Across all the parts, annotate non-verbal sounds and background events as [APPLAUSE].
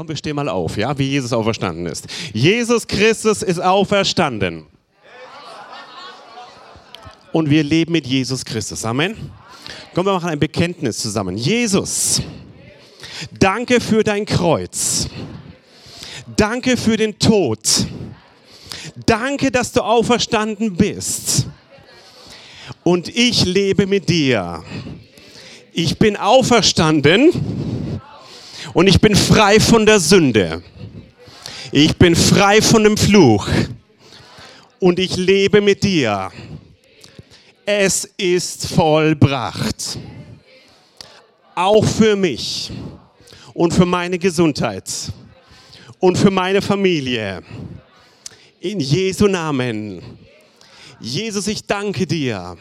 Komm, wir stehen mal auf, ja, wie Jesus auferstanden ist. Jesus Christus ist auferstanden. Und wir leben mit Jesus Christus. Amen. Komm, wir machen ein Bekenntnis zusammen. Jesus, danke für dein Kreuz. Danke für den Tod. Danke, dass du auferstanden bist. Und ich lebe mit dir. Ich bin auferstanden und ich bin frei von der Sünde. Ich bin frei von dem Fluch und ich lebe mit dir. Es ist vollbracht. Auch für mich und für meine Gesundheit und für meine Familie. In Jesu Namen. Jesus, ich danke dir.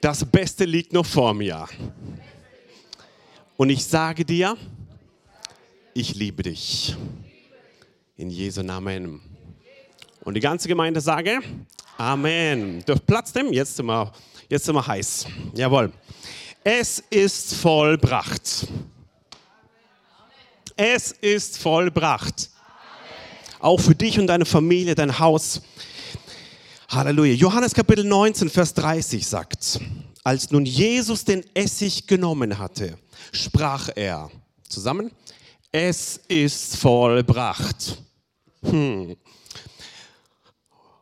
Das Beste liegt noch vor mir. Und ich sage dir, ich liebe dich. In Jesu Namen. Und die ganze Gemeinde sage, Amen. Durch Platz nehmen, jetzt sind, wir, jetzt sind wir heiß. Jawohl. Es ist vollbracht. Es ist vollbracht. Auch für dich und deine Familie, dein Haus. Halleluja. Johannes Kapitel 19, Vers 30 sagt, als nun Jesus den Essig genommen hatte, sprach er, zusammen, es ist vollbracht. Hm.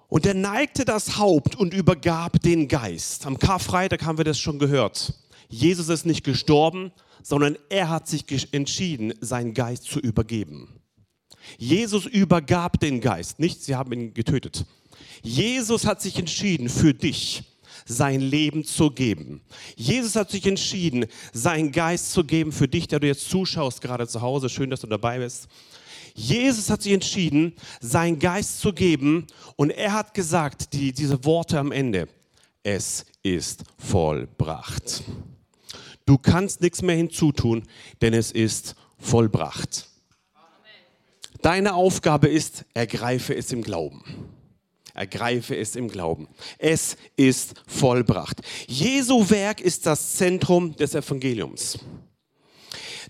Und er neigte das Haupt und übergab den Geist. Am Karfreitag haben wir das schon gehört. Jesus ist nicht gestorben, sondern er hat sich entschieden, seinen Geist zu übergeben. Jesus übergab den Geist, nicht sie haben ihn getötet. Jesus hat sich entschieden für dich sein Leben zu geben. Jesus hat sich entschieden, seinen Geist zu geben für dich, der du jetzt zuschaust, gerade zu Hause. Schön, dass du dabei bist. Jesus hat sich entschieden, seinen Geist zu geben und er hat gesagt, die, diese Worte am Ende, es ist vollbracht. Du kannst nichts mehr hinzutun, denn es ist vollbracht. Deine Aufgabe ist, ergreife es im Glauben. Ergreife es im Glauben. Es ist vollbracht. Jesu Werk ist das Zentrum des Evangeliums.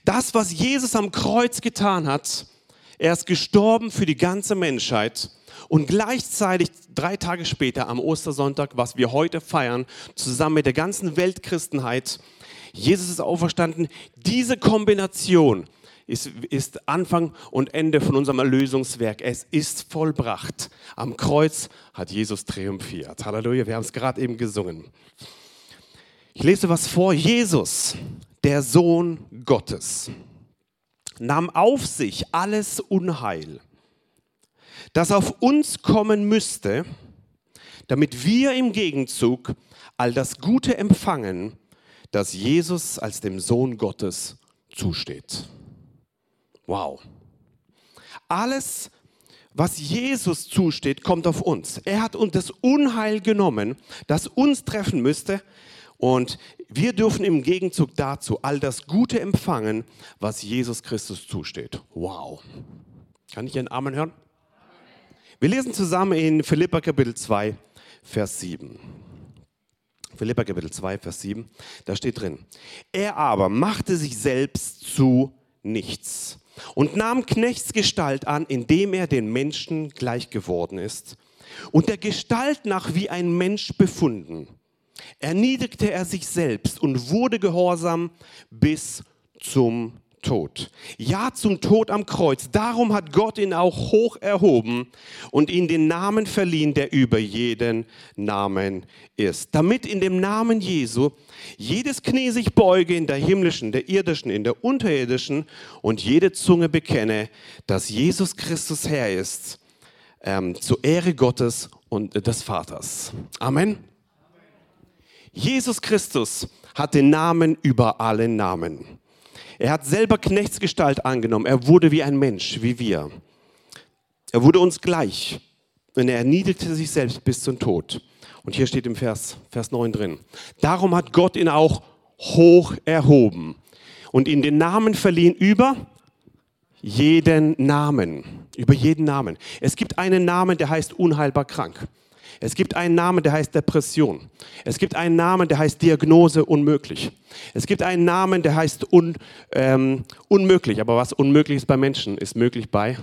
Das, was Jesus am Kreuz getan hat, er ist gestorben für die ganze Menschheit und gleichzeitig drei Tage später am Ostersonntag, was wir heute feiern, zusammen mit der ganzen Weltchristenheit, Jesus ist auferstanden. Diese Kombination ist, ist Anfang und Ende von unserem Erlösungswerk. Es ist vollbracht. Am Kreuz hat Jesus triumphiert. Halleluja, wir haben es gerade eben gesungen. Ich lese was vor. Jesus, der Sohn Gottes, nahm auf sich alles Unheil, das auf uns kommen müsste, damit wir im Gegenzug all das Gute empfangen, das Jesus als dem Sohn Gottes zusteht. Wow. Alles, was Jesus zusteht, kommt auf uns. Er hat uns das Unheil genommen, das uns treffen müsste. Und wir dürfen im Gegenzug dazu all das Gute empfangen, was Jesus Christus zusteht. Wow. Kann ich einen Amen hören? Wir lesen zusammen in Philippa Kapitel 2, Vers 7. Philippa Kapitel 2, Vers 7. Da steht drin. Er aber machte sich selbst zu nichts und nahm Knechtsgestalt an, indem er den Menschen gleich geworden ist und der Gestalt nach wie ein Mensch befunden. Erniedrigte er sich selbst und wurde gehorsam bis zum Tod. Ja, zum Tod am Kreuz. Darum hat Gott ihn auch hoch erhoben und ihm den Namen verliehen, der über jeden Namen ist. Damit in dem Namen Jesu jedes Knie sich beuge in der himmlischen, der irdischen, in der unterirdischen und jede Zunge bekenne, dass Jesus Christus Herr ist, ähm, zur Ehre Gottes und des Vaters. Amen. Jesus Christus hat den Namen über alle Namen. Er hat selber Knechtsgestalt angenommen. Er wurde wie ein Mensch, wie wir. Er wurde uns gleich. Und er erniedrigte sich selbst bis zum Tod. Und hier steht im Vers, Vers 9 drin. Darum hat Gott ihn auch hoch erhoben und ihm den Namen verliehen über jeden Namen. Über jeden Namen. Es gibt einen Namen, der heißt unheilbar krank. Es gibt einen Namen, der heißt Depression. Es gibt einen Namen, der heißt Diagnose unmöglich. Es gibt einen Namen, der heißt un, ähm, unmöglich. Aber was unmöglich ist bei Menschen, ist möglich bei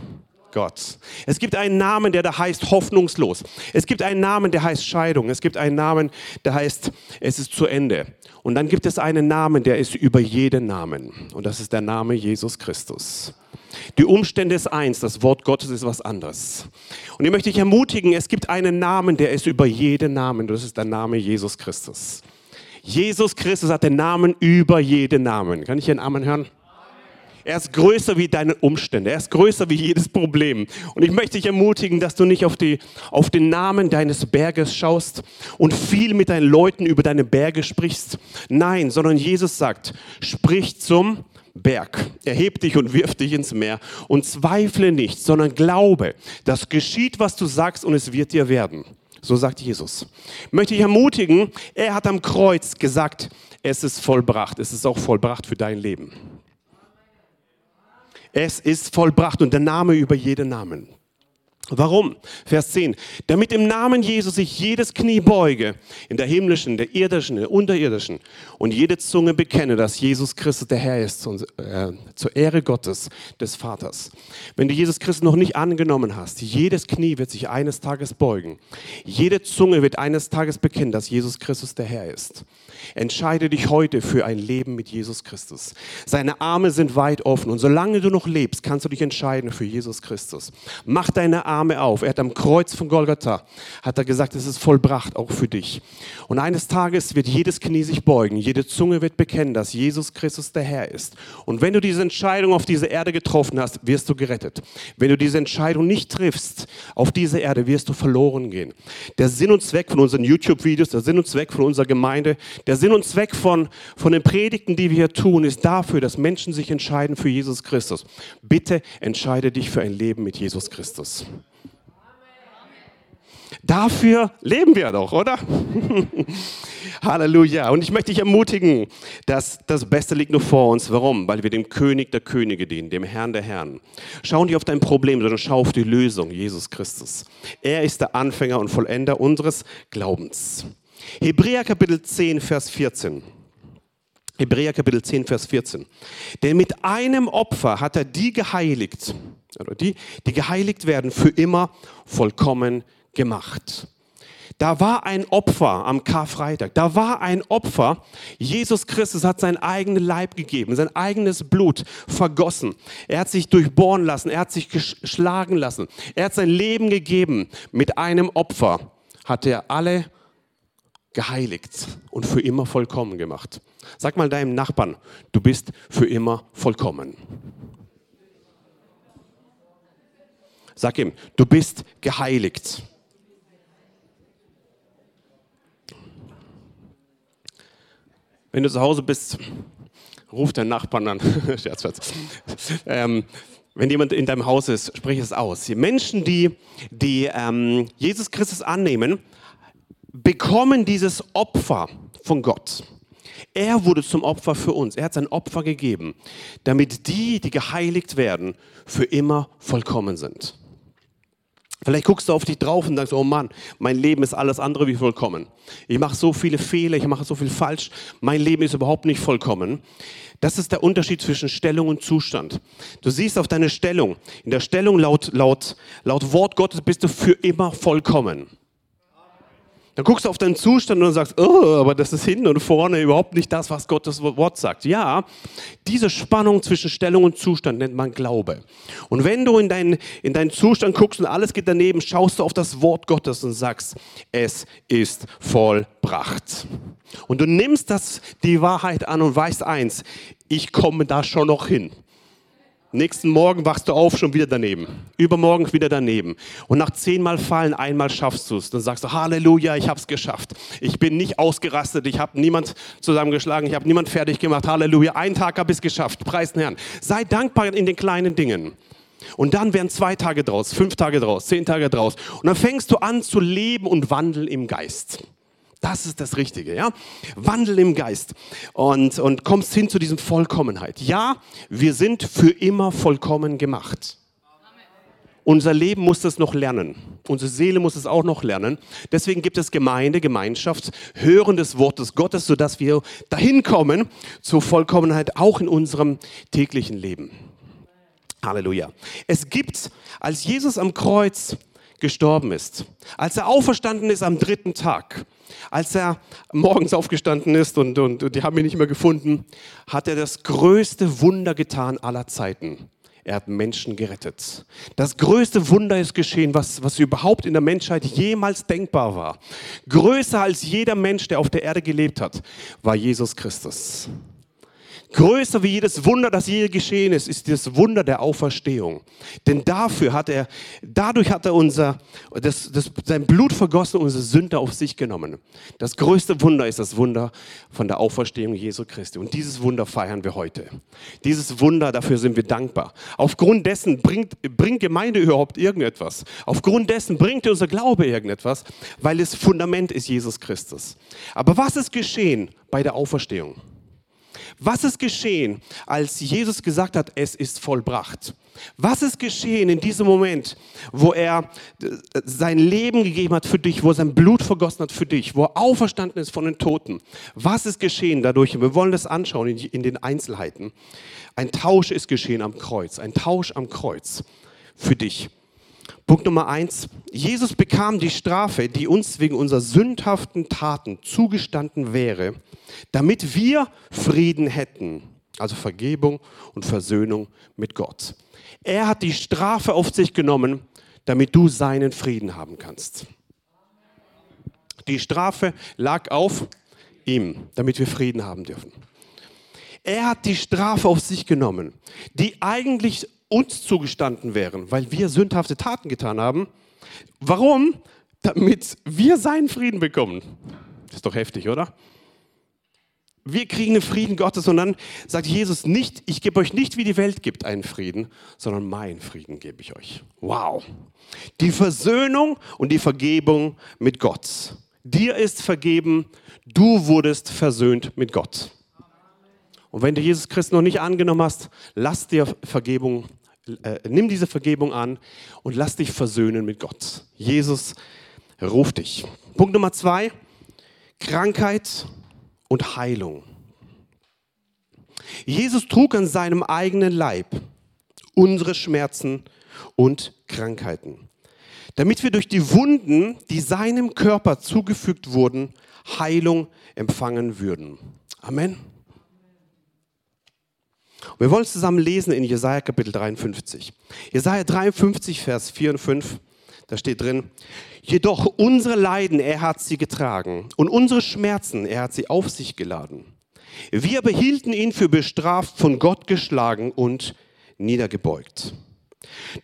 Gott. Es gibt einen Namen, der da heißt hoffnungslos. Es gibt einen Namen, der heißt Scheidung. Es gibt einen Namen, der heißt es ist zu Ende. Und dann gibt es einen Namen, der ist über jeden Namen. Und das ist der Name Jesus Christus. Die Umstände ist eins, das Wort Gottes ist was anderes. Und ich möchte dich ermutigen, es gibt einen Namen, der ist über jeden Namen. Das ist der Name Jesus Christus. Jesus Christus hat den Namen über jeden Namen. Kann ich hier einen Amen hören? Er ist größer wie deine Umstände. Er ist größer wie jedes Problem. Und ich möchte dich ermutigen, dass du nicht auf, die, auf den Namen deines Berges schaust und viel mit deinen Leuten über deine Berge sprichst. Nein, sondern Jesus sagt, sprich zum Berg. Erheb dich und wirf dich ins Meer und zweifle nicht, sondern glaube, dass geschieht, was du sagst und es wird dir werden. So sagt Jesus. Möchte ich ermutigen, er hat am Kreuz gesagt, es ist vollbracht. Es ist auch vollbracht für dein Leben. Es ist vollbracht und der Name über jeden Namen. Warum? Vers 10. Damit im Namen Jesus sich jedes Knie beuge, in der himmlischen, der irdischen, der unterirdischen, und jede Zunge bekenne, dass Jesus Christus der Herr ist, äh, zur Ehre Gottes, des Vaters. Wenn du Jesus Christus noch nicht angenommen hast, jedes Knie wird sich eines Tages beugen. Jede Zunge wird eines Tages bekennen, dass Jesus Christus der Herr ist. Entscheide dich heute für ein Leben mit Jesus Christus. Seine Arme sind weit offen und solange du noch lebst, kannst du dich entscheiden für Jesus Christus. Mach deine Arme auf. Er hat am Kreuz von Golgatha, hat er gesagt, es ist vollbracht, auch für dich. Und eines Tages wird jedes Knie sich beugen, jede Zunge wird bekennen, dass Jesus Christus der Herr ist. Und wenn du diese Entscheidung auf dieser Erde getroffen hast, wirst du gerettet. Wenn du diese Entscheidung nicht triffst auf dieser Erde, wirst du verloren gehen. Der Sinn und Zweck von unseren YouTube-Videos, der Sinn und Zweck von unserer Gemeinde, der Sinn und Zweck von, von den Predigten, die wir hier tun, ist dafür, dass Menschen sich entscheiden für Jesus Christus. Bitte entscheide dich für ein Leben mit Jesus Christus. Dafür leben wir doch, oder? [LAUGHS] Halleluja. Und ich möchte dich ermutigen, dass das Beste liegt nur vor uns. Warum? Weil wir dem König der Könige dienen, dem Herrn der Herren. Schau nicht auf dein Problem, sondern schau auf die Lösung, Jesus Christus. Er ist der Anfänger und Vollender unseres Glaubens. Hebräer Kapitel 10, Vers 14. Hebräer Kapitel 10, Vers 14. Denn mit einem Opfer hat er die geheiligt, oder die, die geheiligt werden, für immer vollkommen gemacht. Da war ein Opfer am Karfreitag. Da war ein Opfer. Jesus Christus hat sein eigenes Leib gegeben, sein eigenes Blut vergossen. Er hat sich durchbohren lassen. Er hat sich geschlagen lassen. Er hat sein Leben gegeben. Mit einem Opfer hat er alle geheiligt und für immer vollkommen gemacht. Sag mal deinem Nachbarn, du bist für immer vollkommen. Sag ihm, du bist geheiligt. Wenn du zu Hause bist, ruf deinen Nachbarn an. [LAUGHS] Scherz. Ähm, wenn jemand in deinem Haus ist, sprich es aus. Die Menschen, die, die ähm, Jesus Christus annehmen, bekommen dieses Opfer von Gott. Er wurde zum Opfer für uns. Er hat sein Opfer gegeben, damit die, die geheiligt werden, für immer vollkommen sind. Vielleicht guckst du auf dich drauf und sagst, oh Mann, mein Leben ist alles andere wie vollkommen. Ich mache so viele Fehler, ich mache so viel falsch, mein Leben ist überhaupt nicht vollkommen. Das ist der Unterschied zwischen Stellung und Zustand. Du siehst auf deine Stellung. In der Stellung laut, laut, laut Wort Gottes bist du für immer vollkommen. Dann guckst du auf deinen Zustand und sagst, oh, aber das ist hinten und vorne überhaupt nicht das, was Gottes Wort sagt. Ja, diese Spannung zwischen Stellung und Zustand nennt man Glaube. Und wenn du in deinen, in deinen Zustand guckst und alles geht daneben, schaust du auf das Wort Gottes und sagst, es ist vollbracht. Und du nimmst das, die Wahrheit an und weißt eins, ich komme da schon noch hin. Nächsten Morgen wachst du auf, schon wieder daneben. Übermorgen wieder daneben. Und nach zehnmal Fallen, einmal schaffst du es. Dann sagst du, Halleluja, ich habe es geschafft. Ich bin nicht ausgerastet, ich habe niemand zusammengeschlagen, ich habe niemand fertig gemacht. Halleluja, einen Tag habe ich es geschafft. Preis den Herrn. Sei dankbar in den kleinen Dingen. Und dann werden zwei Tage draus, fünf Tage draus, zehn Tage draus. Und dann fängst du an zu leben und wandeln im Geist. Das ist das Richtige, ja? Wandel im Geist und, und kommst hin zu diesem Vollkommenheit. Ja, wir sind für immer vollkommen gemacht. unser Leben muss das noch lernen. Unsere Seele muss es auch noch lernen. Deswegen gibt es Gemeinde, Gemeinschaft, Hören des Wortes Gottes, sodass wir dahin kommen zur Vollkommenheit, auch in unserem täglichen Leben. Halleluja. Es gibt, als Jesus am Kreuz gestorben ist, als er auferstanden ist am dritten Tag, als er morgens aufgestanden ist und, und, und die haben ihn nicht mehr gefunden, hat er das größte Wunder getan aller Zeiten. Er hat Menschen gerettet. Das größte Wunder ist geschehen, was, was überhaupt in der Menschheit jemals denkbar war. Größer als jeder Mensch, der auf der Erde gelebt hat, war Jesus Christus. Größer wie jedes Wunder, das je geschehen ist, ist das Wunder der Auferstehung. Denn dafür hat er, dadurch hat er unser, das, das, sein Blut vergossen, unsere Sünde auf sich genommen. Das größte Wunder ist das Wunder von der Auferstehung Jesu Christi. Und dieses Wunder feiern wir heute. Dieses Wunder, dafür sind wir dankbar. Aufgrund dessen bringt, bringt Gemeinde überhaupt irgendetwas. Aufgrund dessen bringt unser Glaube irgendetwas, weil das Fundament ist Jesus Christus. Aber was ist geschehen bei der Auferstehung? Was ist geschehen, als Jesus gesagt hat, es ist vollbracht? Was ist geschehen in diesem Moment, wo er äh, sein Leben gegeben hat für dich, wo er sein Blut vergossen hat für dich, wo er auferstanden ist von den Toten? Was ist geschehen dadurch? Wir wollen das anschauen in, in den Einzelheiten. Ein Tausch ist geschehen am Kreuz, ein Tausch am Kreuz für dich. Punkt Nummer eins. Jesus bekam die Strafe, die uns wegen unserer sündhaften Taten zugestanden wäre, damit wir Frieden hätten. Also Vergebung und Versöhnung mit Gott. Er hat die Strafe auf sich genommen, damit du seinen Frieden haben kannst. Die Strafe lag auf ihm, damit wir Frieden haben dürfen. Er hat die Strafe auf sich genommen, die eigentlich uns zugestanden wären, weil wir sündhafte Taten getan haben. Warum? Damit wir seinen Frieden bekommen. Das ist doch heftig, oder? Wir kriegen den Frieden Gottes und dann sagt Jesus nicht, ich gebe euch nicht, wie die Welt gibt, einen Frieden, sondern meinen Frieden gebe ich euch. Wow. Die Versöhnung und die Vergebung mit Gott. Dir ist vergeben, du wurdest versöhnt mit Gott. Und wenn du Jesus Christus noch nicht angenommen hast, lass dir Vergebung, äh, nimm diese Vergebung an und lass dich versöhnen mit Gott. Jesus ruft dich. Punkt Nummer zwei, Krankheit und Heilung. Jesus trug an seinem eigenen Leib unsere Schmerzen und Krankheiten, damit wir durch die Wunden, die seinem Körper zugefügt wurden, Heilung empfangen würden. Amen. Wir wollen zusammen lesen in Jesaja Kapitel 53. Jesaja 53, Vers 4 und 5, da steht drin: Jedoch unsere Leiden, er hat sie getragen und unsere Schmerzen, er hat sie auf sich geladen. Wir behielten ihn für bestraft, von Gott geschlagen und niedergebeugt.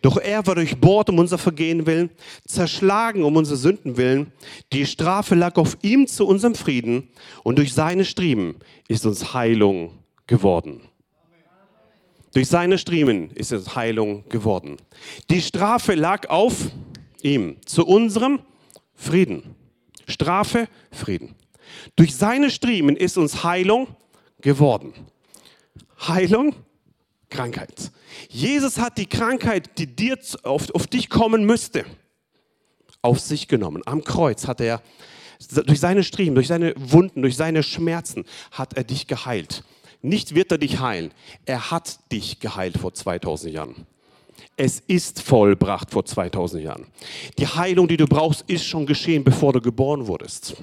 Doch er war durchbohrt um unser Vergehen willen, zerschlagen um unsere Sünden willen. Die Strafe lag auf ihm zu unserem Frieden und durch seine Striemen ist uns Heilung geworden. Durch seine Striemen ist es Heilung geworden. Die Strafe lag auf ihm zu unserem Frieden. Strafe, Frieden. Durch seine Striemen ist uns Heilung geworden. Heilung, Krankheit. Jesus hat die Krankheit, die dir auf, auf dich kommen müsste, auf sich genommen. Am Kreuz hat er durch seine Striemen, durch seine Wunden, durch seine Schmerzen hat er dich geheilt. Nicht wird er dich heilen. Er hat dich geheilt vor 2000 Jahren. Es ist vollbracht vor 2000 Jahren. Die Heilung, die du brauchst, ist schon geschehen, bevor du geboren wurdest.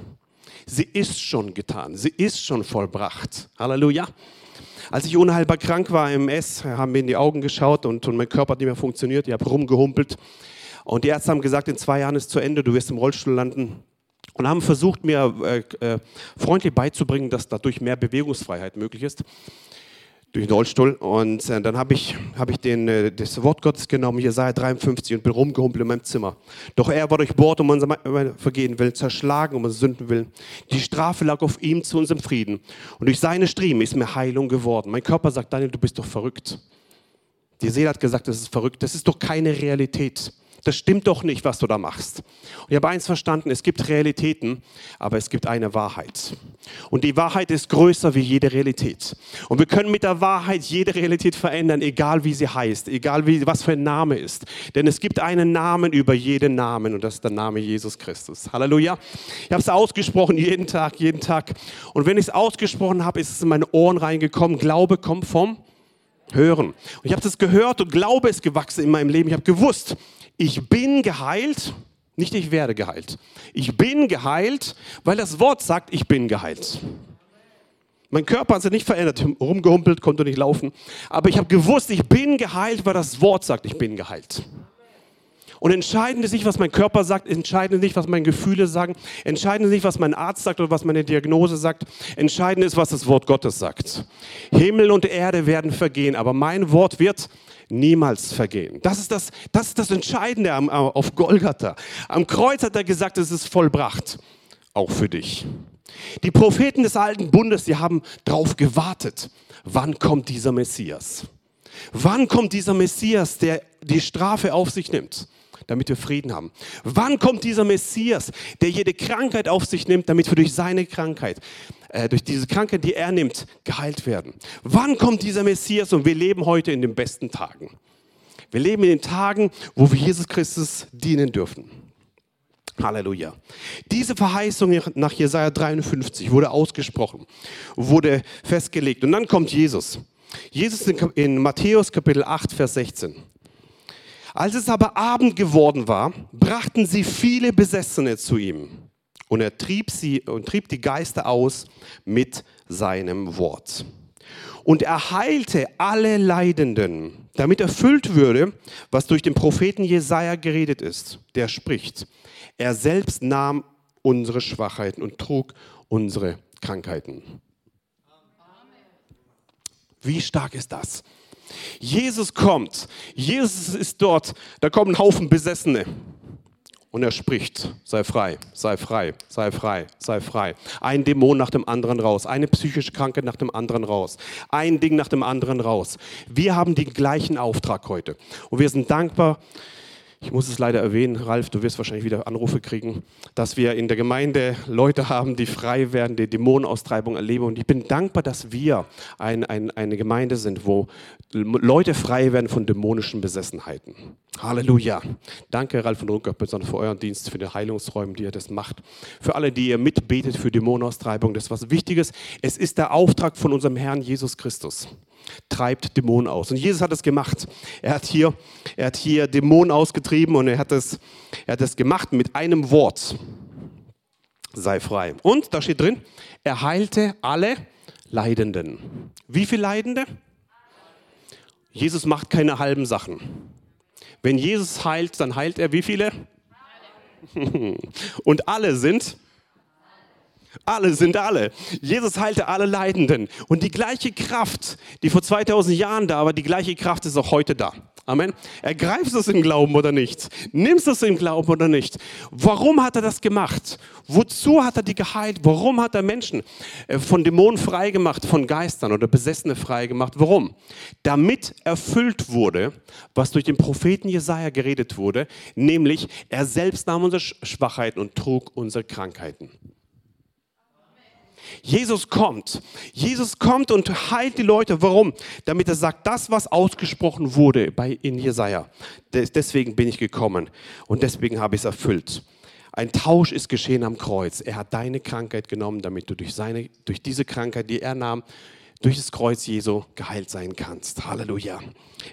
Sie ist schon getan. Sie ist schon vollbracht. Halleluja. Als ich unheilbar krank war im S, haben mir in die Augen geschaut und, und mein Körper hat nicht mehr funktioniert. Ich habe rumgehumpelt. Und die Ärzte haben gesagt, in zwei Jahren ist zu Ende, du wirst im Rollstuhl landen und haben versucht, mir äh, äh, freundlich beizubringen, dass dadurch mehr Bewegungsfreiheit möglich ist durch den Rollstuhl. Und äh, dann habe ich, hab ich den, äh, das Wort Gottes genommen, Jesaja 53, und bin rumgehumpelt in meinem Zimmer. Doch er war durchbohrt um unser Vergehen willen, zerschlagen um unsere Sünden willen. Die Strafe lag auf ihm zu unserem Frieden. Und durch seine Striemen ist mir Heilung geworden. Mein Körper sagt, Daniel, du bist doch verrückt. Die Seele hat gesagt, das ist verrückt. Das ist doch keine Realität. Das stimmt doch nicht, was du da machst. Und ich habe eins verstanden, es gibt Realitäten, aber es gibt eine Wahrheit. Und die Wahrheit ist größer wie jede Realität. Und wir können mit der Wahrheit jede Realität verändern, egal wie sie heißt, egal wie, was für ein Name ist. Denn es gibt einen Namen über jeden Namen und das ist der Name Jesus Christus. Halleluja. Ich habe es ausgesprochen jeden Tag, jeden Tag. Und wenn ich es ausgesprochen habe, ist es in meine Ohren reingekommen. Glaube kommt vom Hören. Und ich habe das gehört und Glaube ist gewachsen in meinem Leben. Ich habe gewusst, ich bin geheilt, nicht ich werde geheilt. Ich bin geheilt, weil das Wort sagt, ich bin geheilt. Mein Körper hat sich nicht verändert, rumgehumpelt, konnte nicht laufen. Aber ich habe gewusst, ich bin geheilt, weil das Wort sagt, ich bin geheilt. Und entscheidend ist nicht, was mein Körper sagt, entscheidend ist nicht, was meine Gefühle sagen, entscheidend ist nicht, was mein Arzt sagt oder was meine Diagnose sagt, entscheidend ist, was das Wort Gottes sagt. Himmel und Erde werden vergehen, aber mein Wort wird niemals vergehen. Das ist das, das, ist das Entscheidende am, auf Golgatha. Am Kreuz hat er gesagt, es ist vollbracht, auch für dich. Die Propheten des alten Bundes, die haben darauf gewartet, wann kommt dieser Messias? Wann kommt dieser Messias, der die Strafe auf sich nimmt? Damit wir Frieden haben. Wann kommt dieser Messias, der jede Krankheit auf sich nimmt, damit wir durch seine Krankheit, äh, durch diese Krankheit, die er nimmt, geheilt werden? Wann kommt dieser Messias? Und wir leben heute in den besten Tagen. Wir leben in den Tagen, wo wir Jesus Christus dienen dürfen. Halleluja. Diese Verheißung nach Jesaja 53 wurde ausgesprochen, wurde festgelegt. Und dann kommt Jesus. Jesus in Matthäus Kapitel 8, Vers 16. Als es aber Abend geworden war, brachten sie viele Besessene zu ihm. Und er trieb sie und trieb die Geister aus mit seinem Wort. Und er heilte alle Leidenden, damit erfüllt würde, was durch den Propheten Jesaja geredet ist. Der spricht: Er selbst nahm unsere Schwachheiten und trug unsere Krankheiten. Wie stark ist das? Jesus kommt. Jesus ist dort. Da kommen Haufen Besessene. Und er spricht, sei frei, sei frei, sei frei, sei frei. Ein Dämon nach dem anderen raus, eine psychische Krankheit nach dem anderen raus, ein Ding nach dem anderen raus. Wir haben den gleichen Auftrag heute. Und wir sind dankbar, ich muss es leider erwähnen, Ralf, du wirst wahrscheinlich wieder Anrufe kriegen, dass wir in der Gemeinde Leute haben, die frei werden, die Dämonenaustreibung erleben. Und ich bin dankbar, dass wir ein, ein, eine Gemeinde sind, wo Leute frei werden von dämonischen Besessenheiten. Halleluja. Danke, Ralf und Runker, besonders für euren Dienst, für die Heilungsräume, die ihr das macht. Für alle, die ihr mitbetet für Dämonenaustreibung. Das ist was Wichtiges. Es ist der Auftrag von unserem Herrn Jesus Christus treibt Dämonen aus. Und Jesus hat es gemacht. Er hat hier, er hat hier Dämonen ausgetrieben und er hat es, er hat es gemacht mit einem Wort. Sei frei. Und da steht drin, er heilte alle Leidenden. Wie viele Leidende? Jesus macht keine halben Sachen. Wenn Jesus heilt, dann heilt er wie viele? [LAUGHS] Und alle sind alle sind alle. Jesus heilte alle Leidenden. Und die gleiche Kraft, die vor 2000 Jahren da war, die gleiche Kraft ist auch heute da. Amen. Ergreifst du es im Glauben oder nicht? Nimmst du es im Glauben oder nicht? Warum hat er das gemacht? Wozu hat er die geheilt? Warum hat er Menschen äh, von Dämonen freigemacht, von Geistern oder Besessene freigemacht? Warum? Damit erfüllt wurde, was durch den Propheten Jesaja geredet wurde, nämlich er selbst nahm unsere Schwachheiten und trug unsere Krankheiten. Jesus kommt. Jesus kommt und heilt die Leute. Warum? Damit er sagt, das, was ausgesprochen wurde bei, in Jesaja. Deswegen bin ich gekommen und deswegen habe ich es erfüllt. Ein Tausch ist geschehen am Kreuz. Er hat deine Krankheit genommen, damit du durch, seine, durch diese Krankheit, die er nahm, durch das Kreuz Jesu geheilt sein kannst. Halleluja.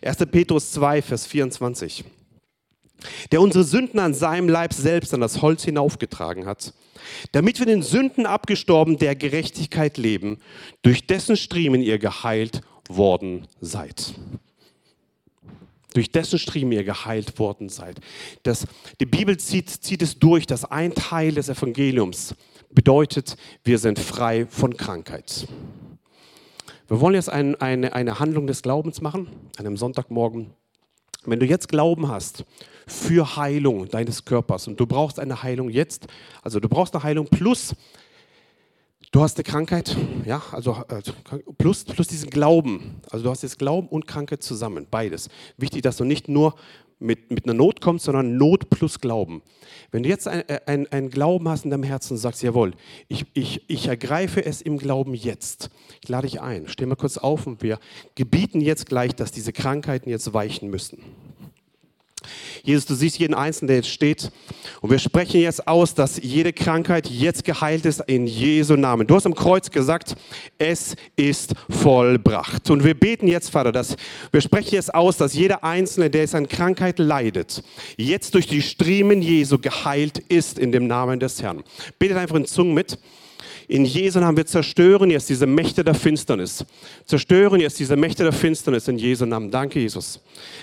1. Petrus 2, Vers 24 der unsere Sünden an seinem Leib selbst an das Holz hinaufgetragen hat, damit wir den Sünden abgestorben der Gerechtigkeit leben, durch dessen Striemen ihr geheilt worden seid. Durch dessen Striemen ihr geheilt worden seid. Das, die Bibel zieht, zieht es durch, dass ein Teil des Evangeliums bedeutet, wir sind frei von Krankheit. Wir wollen jetzt ein, eine, eine Handlung des Glaubens machen, an einem Sonntagmorgen. Wenn du jetzt Glauben hast für Heilung deines Körpers und du brauchst eine Heilung jetzt, also du brauchst eine Heilung plus du hast eine Krankheit, ja, also, also plus, plus diesen Glauben. Also du hast jetzt Glauben und Krankheit zusammen, beides. Wichtig, dass du nicht nur mit, mit einer Not kommt, sondern Not plus Glauben. Wenn du jetzt einen ein Glauben hast in deinem Herzen und sagst, jawohl, ich, ich, ich ergreife es im Glauben jetzt, ich lade dich ein, steh mal kurz auf und wir gebieten jetzt gleich, dass diese Krankheiten jetzt weichen müssen. Jesus, du siehst jeden Einzelnen, der jetzt steht. Und wir sprechen jetzt aus, dass jede Krankheit jetzt geheilt ist in Jesu Namen. Du hast am Kreuz gesagt, es ist vollbracht. Und wir beten jetzt, Vater, dass wir sprechen jetzt aus, dass jeder Einzelne, der jetzt an Krankheit leidet, jetzt durch die Striemen Jesu geheilt ist in dem Namen des Herrn. Betet einfach in Zungen mit. In Jesu Namen, wir zerstören jetzt diese Mächte der Finsternis. Zerstören jetzt diese Mächte der Finsternis in Jesu Namen. Danke, Jesus.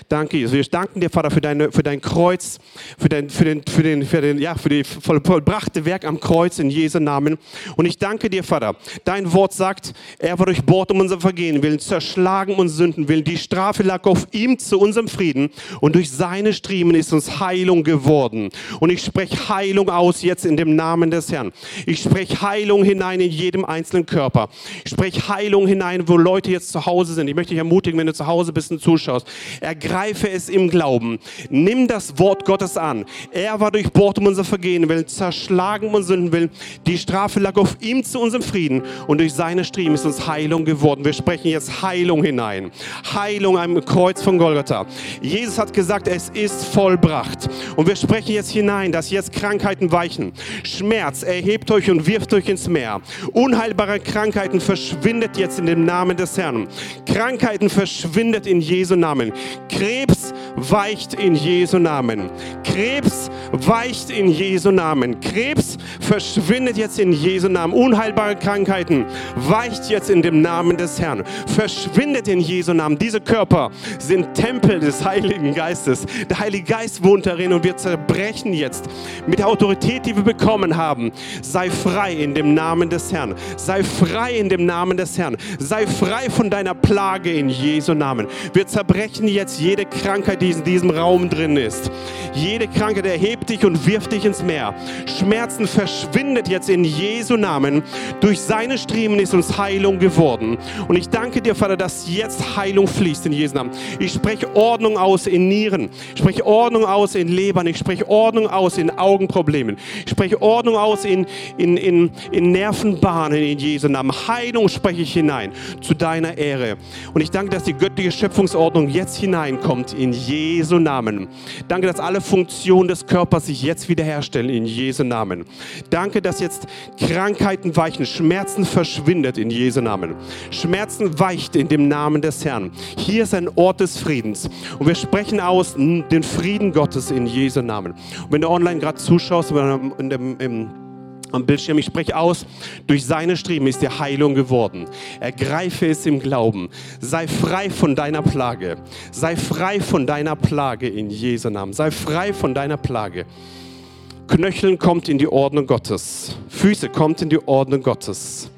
Danke, Jesus. Wir danken dir, Vater, für, deine, für dein Kreuz, für, dein, für, den, für, den, für, den, ja, für die vollbrachte Werk am Kreuz in Jesu Namen. Und ich danke dir, Vater. Dein Wort sagt, er war durchbohrt um unser Vergehen willen, zerschlagen und Sünden willen. Die Strafe lag auf ihm zu unserem Frieden und durch seine Striemen ist uns Heilung geworden. Und ich spreche Heilung aus jetzt in dem Namen des Herrn. Ich spreche Heilung hin hinein in jedem einzelnen Körper. Ich spreche Heilung hinein, wo Leute jetzt zu Hause sind. Ich möchte dich ermutigen, wenn du zu Hause bist und zuschaust, ergreife es im Glauben. Nimm das Wort Gottes an. Er war durchbohrt um unser Vergehen willen, zerschlagen um Sünden willen. Die Strafe lag auf ihm zu unserem Frieden und durch seine Striemen ist uns Heilung geworden. Wir sprechen jetzt Heilung hinein. Heilung am Kreuz von Golgatha. Jesus hat gesagt, es ist vollbracht. Und wir sprechen jetzt hinein, dass jetzt Krankheiten weichen. Schmerz erhebt euch und wirft euch ins Meer mehr. Unheilbare Krankheiten verschwindet jetzt in dem Namen des Herrn. Krankheiten verschwindet in Jesu Namen. Krebs weicht in Jesu Namen. Krebs weicht in Jesu Namen. Krebs verschwindet jetzt in Jesu Namen. Unheilbare Krankheiten weicht jetzt in dem Namen des Herrn. Verschwindet in Jesu Namen. Diese Körper sind Tempel des Heiligen Geistes. Der Heilige Geist wohnt darin und wir zerbrechen jetzt mit der Autorität, die wir bekommen haben. Sei frei in dem Namen des Herrn. Sei frei in dem Namen des Herrn. Sei frei von deiner Plage in Jesu Namen. Wir zerbrechen jetzt jede Krankheit, in diesem Raum drin ist. Jede Krankheit erhebt dich und wirft dich ins Meer. Schmerzen verschwindet jetzt in Jesu Namen. Durch seine Striemen ist uns Heilung geworden. Und ich danke dir, Vater, dass jetzt Heilung fließt in Jesu Namen. Ich spreche Ordnung aus in Nieren. Ich spreche Ordnung aus in Lebern. Ich spreche Ordnung aus in Augenproblemen. Ich spreche Ordnung aus in, in, in, in Nerven. Nervenbahnen in Jesu Namen. Heilung spreche ich hinein zu deiner Ehre. Und ich danke, dass die göttliche Schöpfungsordnung jetzt hineinkommt in Jesu Namen. Danke, dass alle Funktionen des Körpers sich jetzt wiederherstellen in Jesu Namen. Danke, dass jetzt Krankheiten weichen, Schmerzen verschwindet in Jesu Namen. Schmerzen weicht in dem Namen des Herrn. Hier ist ein Ort des Friedens. Und wir sprechen aus den Frieden Gottes in Jesu Namen. Und wenn du online gerade zuschaust, in dem, im am Bildschirm. Ich spreche aus, durch seine Striemen ist dir Heilung geworden. Ergreife es im Glauben. Sei frei von deiner Plage. Sei frei von deiner Plage in Jesu Namen. Sei frei von deiner Plage. Knöcheln kommt in die Ordnung Gottes. Füße kommt in die Ordnung Gottes.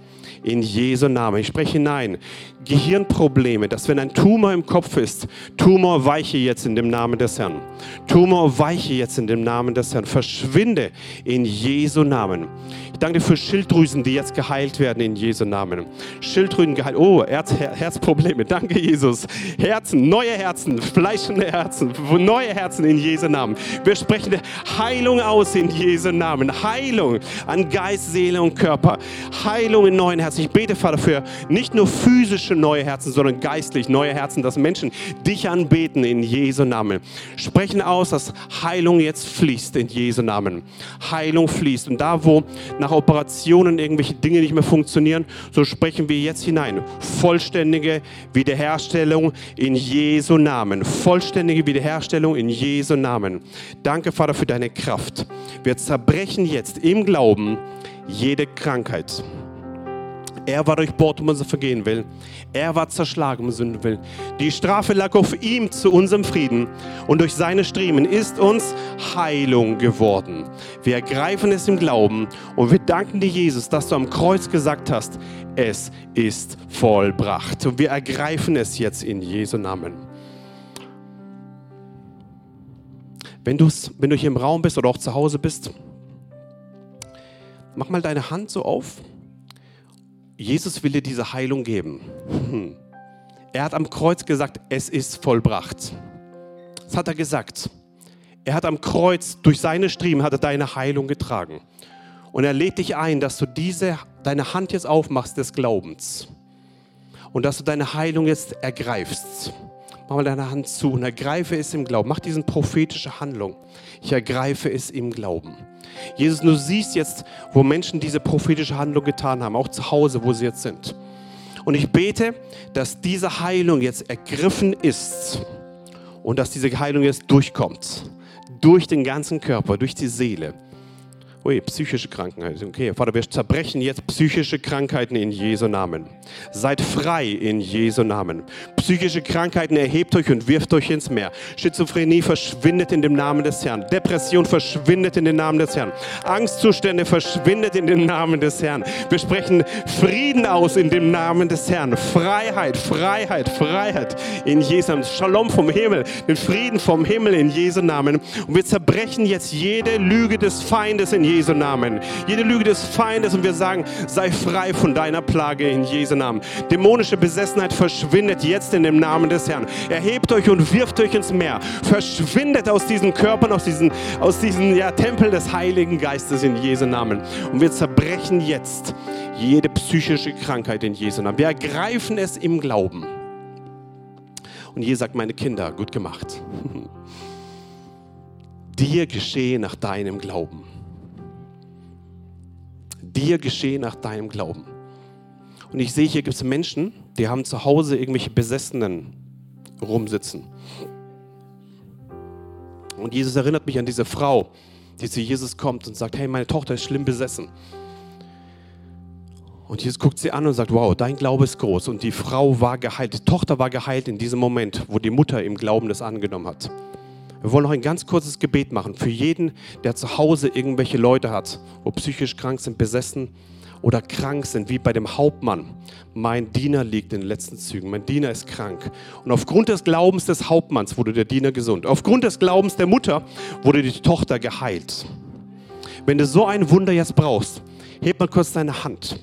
In Jesu Namen. Ich spreche hinein. Gehirnprobleme, dass wenn ein Tumor im Kopf ist, Tumor weiche jetzt in dem Namen des Herrn. Tumor weiche jetzt in dem Namen des Herrn. Verschwinde in Jesu Namen. Ich danke dir für Schilddrüsen, die jetzt geheilt werden in Jesu Namen. Schilddrüsen geheilt. Oh, Herz, Herzprobleme. [LAUGHS] Danke, Jesus. Herzen, neue Herzen, fleischende Herzen, neue Herzen in Jesu Namen. Wir sprechen Heilung aus in Jesu Namen. Heilung an Geist, Seele und Körper. Heilung in neuen Herzen. Ich bete, Vater, für nicht nur physische neue Herzen, sondern geistlich neue Herzen, dass Menschen dich anbeten in Jesu Namen. Sprechen aus, dass Heilung jetzt fließt in Jesu Namen. Heilung fließt. Und da, wo nach Operationen irgendwelche Dinge nicht mehr funktionieren, so sprechen wir jetzt hinein. Vollständige Wiederherstellung in Jesu Namen. Vollständige Wiederherstellung in Jesu Namen. Danke, Vater, für deine Kraft. Wir zerbrechen jetzt im Glauben jede Krankheit. Er war durchbohrt um unser Vergehen willen. Er war zerschlagen um Sünden willen. Die Strafe lag auf ihm zu unserem Frieden. Und durch seine Striemen ist uns Heilung geworden. Wir ergreifen es im Glauben und wir danken dir, Jesus, dass du am Kreuz gesagt hast, es ist vollbracht. Und wir ergreifen es jetzt in Jesu Namen. Wenn, wenn du hier im Raum bist oder auch zu Hause bist, mach mal deine Hand so auf Jesus will dir diese Heilung geben. Hm. Er hat am Kreuz gesagt, es ist vollbracht. Das hat er gesagt. Er hat am Kreuz durch seine Striemen hat er deine Heilung getragen. Und er lädt dich ein, dass du diese, deine Hand jetzt aufmachst des Glaubens. Und dass du deine Heilung jetzt ergreifst. Mach mal deine Hand zu und ergreife es im Glauben. Mach diesen prophetische Handlung. Ich ergreife es im Glauben. Jesus, du siehst jetzt, wo Menschen diese prophetische Handlung getan haben, auch zu Hause, wo sie jetzt sind. Und ich bete, dass diese Heilung jetzt ergriffen ist und dass diese Heilung jetzt durchkommt. Durch den ganzen Körper, durch die Seele. Ui, psychische Krankheiten. Okay, Vater, wir zerbrechen jetzt psychische Krankheiten in Jesu Namen. Seid frei in Jesu Namen. Psychische Krankheiten erhebt euch und wirft euch ins Meer. Schizophrenie verschwindet in dem Namen des Herrn. Depression verschwindet in dem Namen des Herrn. Angstzustände verschwindet in dem Namen des Herrn. Wir sprechen Frieden aus in dem Namen des Herrn. Freiheit, Freiheit, Freiheit in Jesu Namen. Shalom vom Himmel, den Frieden vom Himmel in Jesu Namen. Und wir zerbrechen jetzt jede Lüge des Feindes in Jesu Jesu Namen. Jede Lüge des Feindes und wir sagen, sei frei von deiner Plage in Jesu Namen. Dämonische Besessenheit verschwindet jetzt in dem Namen des Herrn. Erhebt euch und wirft euch ins Meer. Verschwindet aus diesen Körpern, aus diesen, aus diesen ja, Tempel des Heiligen Geistes in Jesu Namen. Und wir zerbrechen jetzt jede psychische Krankheit in Jesu Namen. Wir ergreifen es im Glauben. Und Jesus sagt, meine Kinder, gut gemacht. [LAUGHS] Dir geschehe nach deinem Glauben dir geschehe nach deinem Glauben. Und ich sehe, hier gibt es Menschen, die haben zu Hause irgendwelche Besessenen rumsitzen. Und Jesus erinnert mich an diese Frau, die zu Jesus kommt und sagt, hey, meine Tochter ist schlimm besessen. Und Jesus guckt sie an und sagt, wow, dein Glaube ist groß. Und die Frau war geheilt, die Tochter war geheilt in diesem Moment, wo die Mutter im Glauben das angenommen hat. Wir wollen noch ein ganz kurzes Gebet machen für jeden, der zu Hause irgendwelche Leute hat, wo psychisch krank sind, besessen oder krank sind, wie bei dem Hauptmann. Mein Diener liegt in den letzten Zügen, mein Diener ist krank. Und aufgrund des Glaubens des Hauptmanns wurde der Diener gesund. Aufgrund des Glaubens der Mutter wurde die Tochter geheilt. Wenn du so ein Wunder jetzt brauchst, heb mal kurz deine Hand.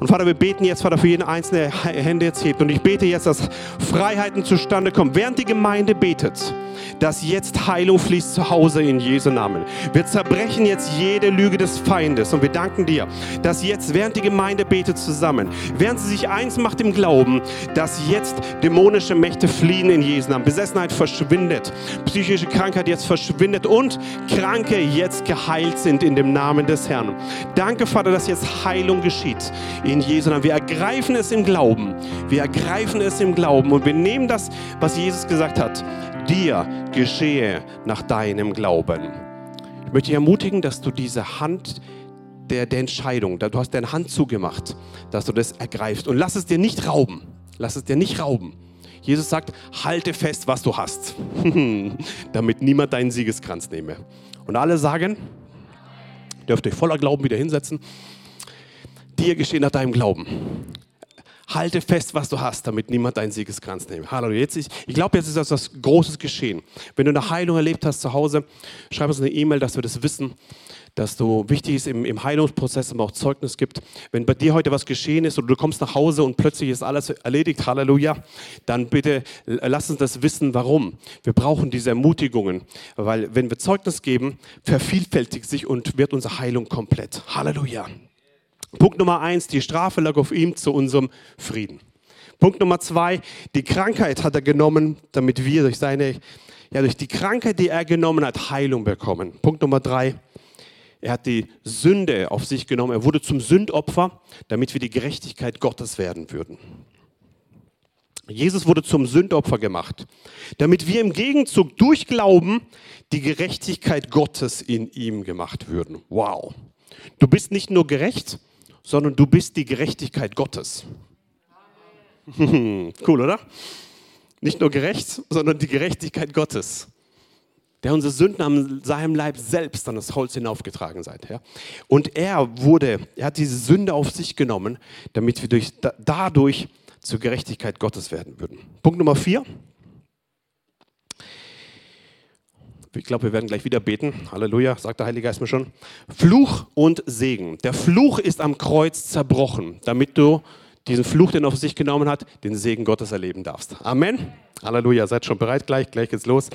Und Vater, wir beten jetzt, Vater, für jeden einzelnen, der Hände jetzt hebt. Und ich bete jetzt, dass Freiheiten zustande kommen. Während die Gemeinde betet, dass jetzt Heilung fließt zu Hause in Jesu Namen. Wir zerbrechen jetzt jede Lüge des Feindes und wir danken dir, dass jetzt, während die Gemeinde betet zusammen, während sie sich eins macht im Glauben, dass jetzt dämonische Mächte fliehen in Jesu Namen. Besessenheit verschwindet, psychische Krankheit jetzt verschwindet und Kranke jetzt geheilt sind in dem Namen des Herrn. Danke, Vater, dass jetzt Heilung geschieht in Jesu Namen. Wir ergreifen es im Glauben. Wir ergreifen es im Glauben und wir nehmen das, was Jesus gesagt hat dir geschehe nach deinem Glauben. Ich möchte dich ermutigen, dass du diese Hand der, der Entscheidung, du hast deine Hand zugemacht, dass du das ergreifst und lass es dir nicht rauben. Lass es dir nicht rauben. Jesus sagt, halte fest, was du hast, [LAUGHS] damit niemand deinen Siegeskranz nehme. Und alle sagen, dürft euch voller Glauben wieder hinsetzen, dir geschehe nach deinem Glauben halte fest, was du hast, damit niemand deinen Siegeskranz nimmt. Halleluja. Jetzt ist, ich glaube, jetzt ist etwas Großes geschehen. Wenn du eine Heilung erlebt hast zu Hause, schreib uns eine E-Mail, dass wir das wissen, dass du wichtig ist im, im Heilungsprozess, aber auch Zeugnis gibt. Wenn bei dir heute was geschehen ist oder du kommst nach Hause und plötzlich ist alles erledigt, Halleluja, dann bitte lass uns das wissen, warum. Wir brauchen diese Ermutigungen, weil wenn wir Zeugnis geben, vervielfältigt sich und wird unsere Heilung komplett. Halleluja. Punkt Nummer eins, die Strafe lag auf ihm zu unserem Frieden. Punkt Nummer zwei, die Krankheit hat er genommen, damit wir durch seine, ja, durch die Krankheit, die er genommen hat, Heilung bekommen. Punkt Nummer drei, er hat die Sünde auf sich genommen. Er wurde zum Sündopfer, damit wir die Gerechtigkeit Gottes werden würden. Jesus wurde zum Sündopfer gemacht, damit wir im Gegenzug durch Glauben die Gerechtigkeit Gottes in ihm gemacht würden. Wow. Du bist nicht nur gerecht, sondern du bist die Gerechtigkeit Gottes. [LAUGHS] cool, oder? Nicht nur gerecht, sondern die Gerechtigkeit Gottes. Der unsere Sünden an seinem Leib selbst an das Holz hinaufgetragen seid. Ja? Und er wurde, er hat diese Sünde auf sich genommen, damit wir durch, dadurch zur Gerechtigkeit Gottes werden würden. Punkt Nummer vier. Ich glaube, wir werden gleich wieder beten. Halleluja, sagt der Heilige Geist mir schon. Fluch und Segen. Der Fluch ist am Kreuz zerbrochen, damit du diesen Fluch, den er auf sich genommen hat, den Segen Gottes erleben darfst. Amen. Halleluja, seid schon bereit, gleich, gleich geht's los.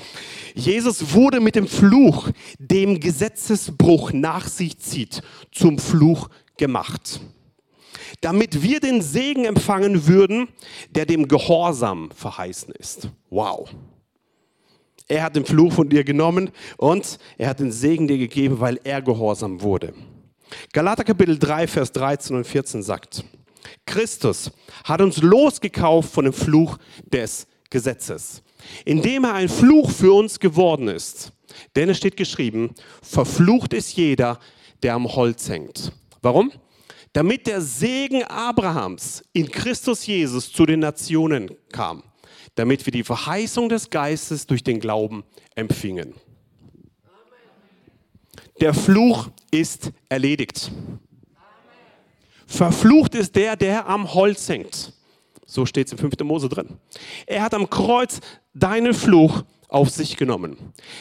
Jesus wurde mit dem Fluch, dem Gesetzesbruch nach sich zieht, zum Fluch gemacht. Damit wir den Segen empfangen würden, der dem Gehorsam verheißen ist. Wow. Er hat den Fluch von dir genommen und er hat den Segen dir gegeben, weil er gehorsam wurde. Galater Kapitel 3, Vers 13 und 14 sagt, Christus hat uns losgekauft von dem Fluch des Gesetzes, indem er ein Fluch für uns geworden ist. Denn es steht geschrieben, verflucht ist jeder, der am Holz hängt. Warum? Damit der Segen Abrahams in Christus Jesus zu den Nationen kam, damit wir die Verheißung des Geistes durch den Glauben empfingen. Der Fluch ist erledigt. Verflucht ist der, der am Holz hängt. So steht es im 5. Mose drin. Er hat am Kreuz deinen Fluch auf sich genommen.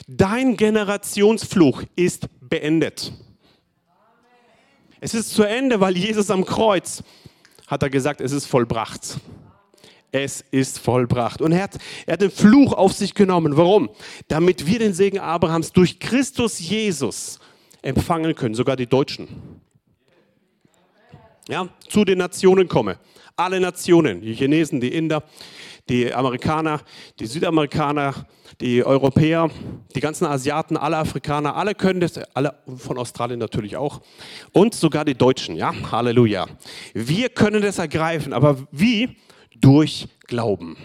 Dein Generationsfluch ist beendet. Es ist zu Ende, weil Jesus am Kreuz hat er gesagt, es ist vollbracht. Es ist vollbracht. Und er hat, er hat den Fluch auf sich genommen. Warum? Damit wir den Segen Abrahams durch Christus Jesus empfangen können, sogar die Deutschen. Ja, zu den Nationen komme. Alle Nationen, die Chinesen, die Inder, die Amerikaner, die Südamerikaner, die Europäer, die ganzen Asiaten, alle Afrikaner, alle können das, alle von Australien natürlich auch und sogar die Deutschen, ja, Halleluja. Wir können das ergreifen, aber wie? Durch Glauben.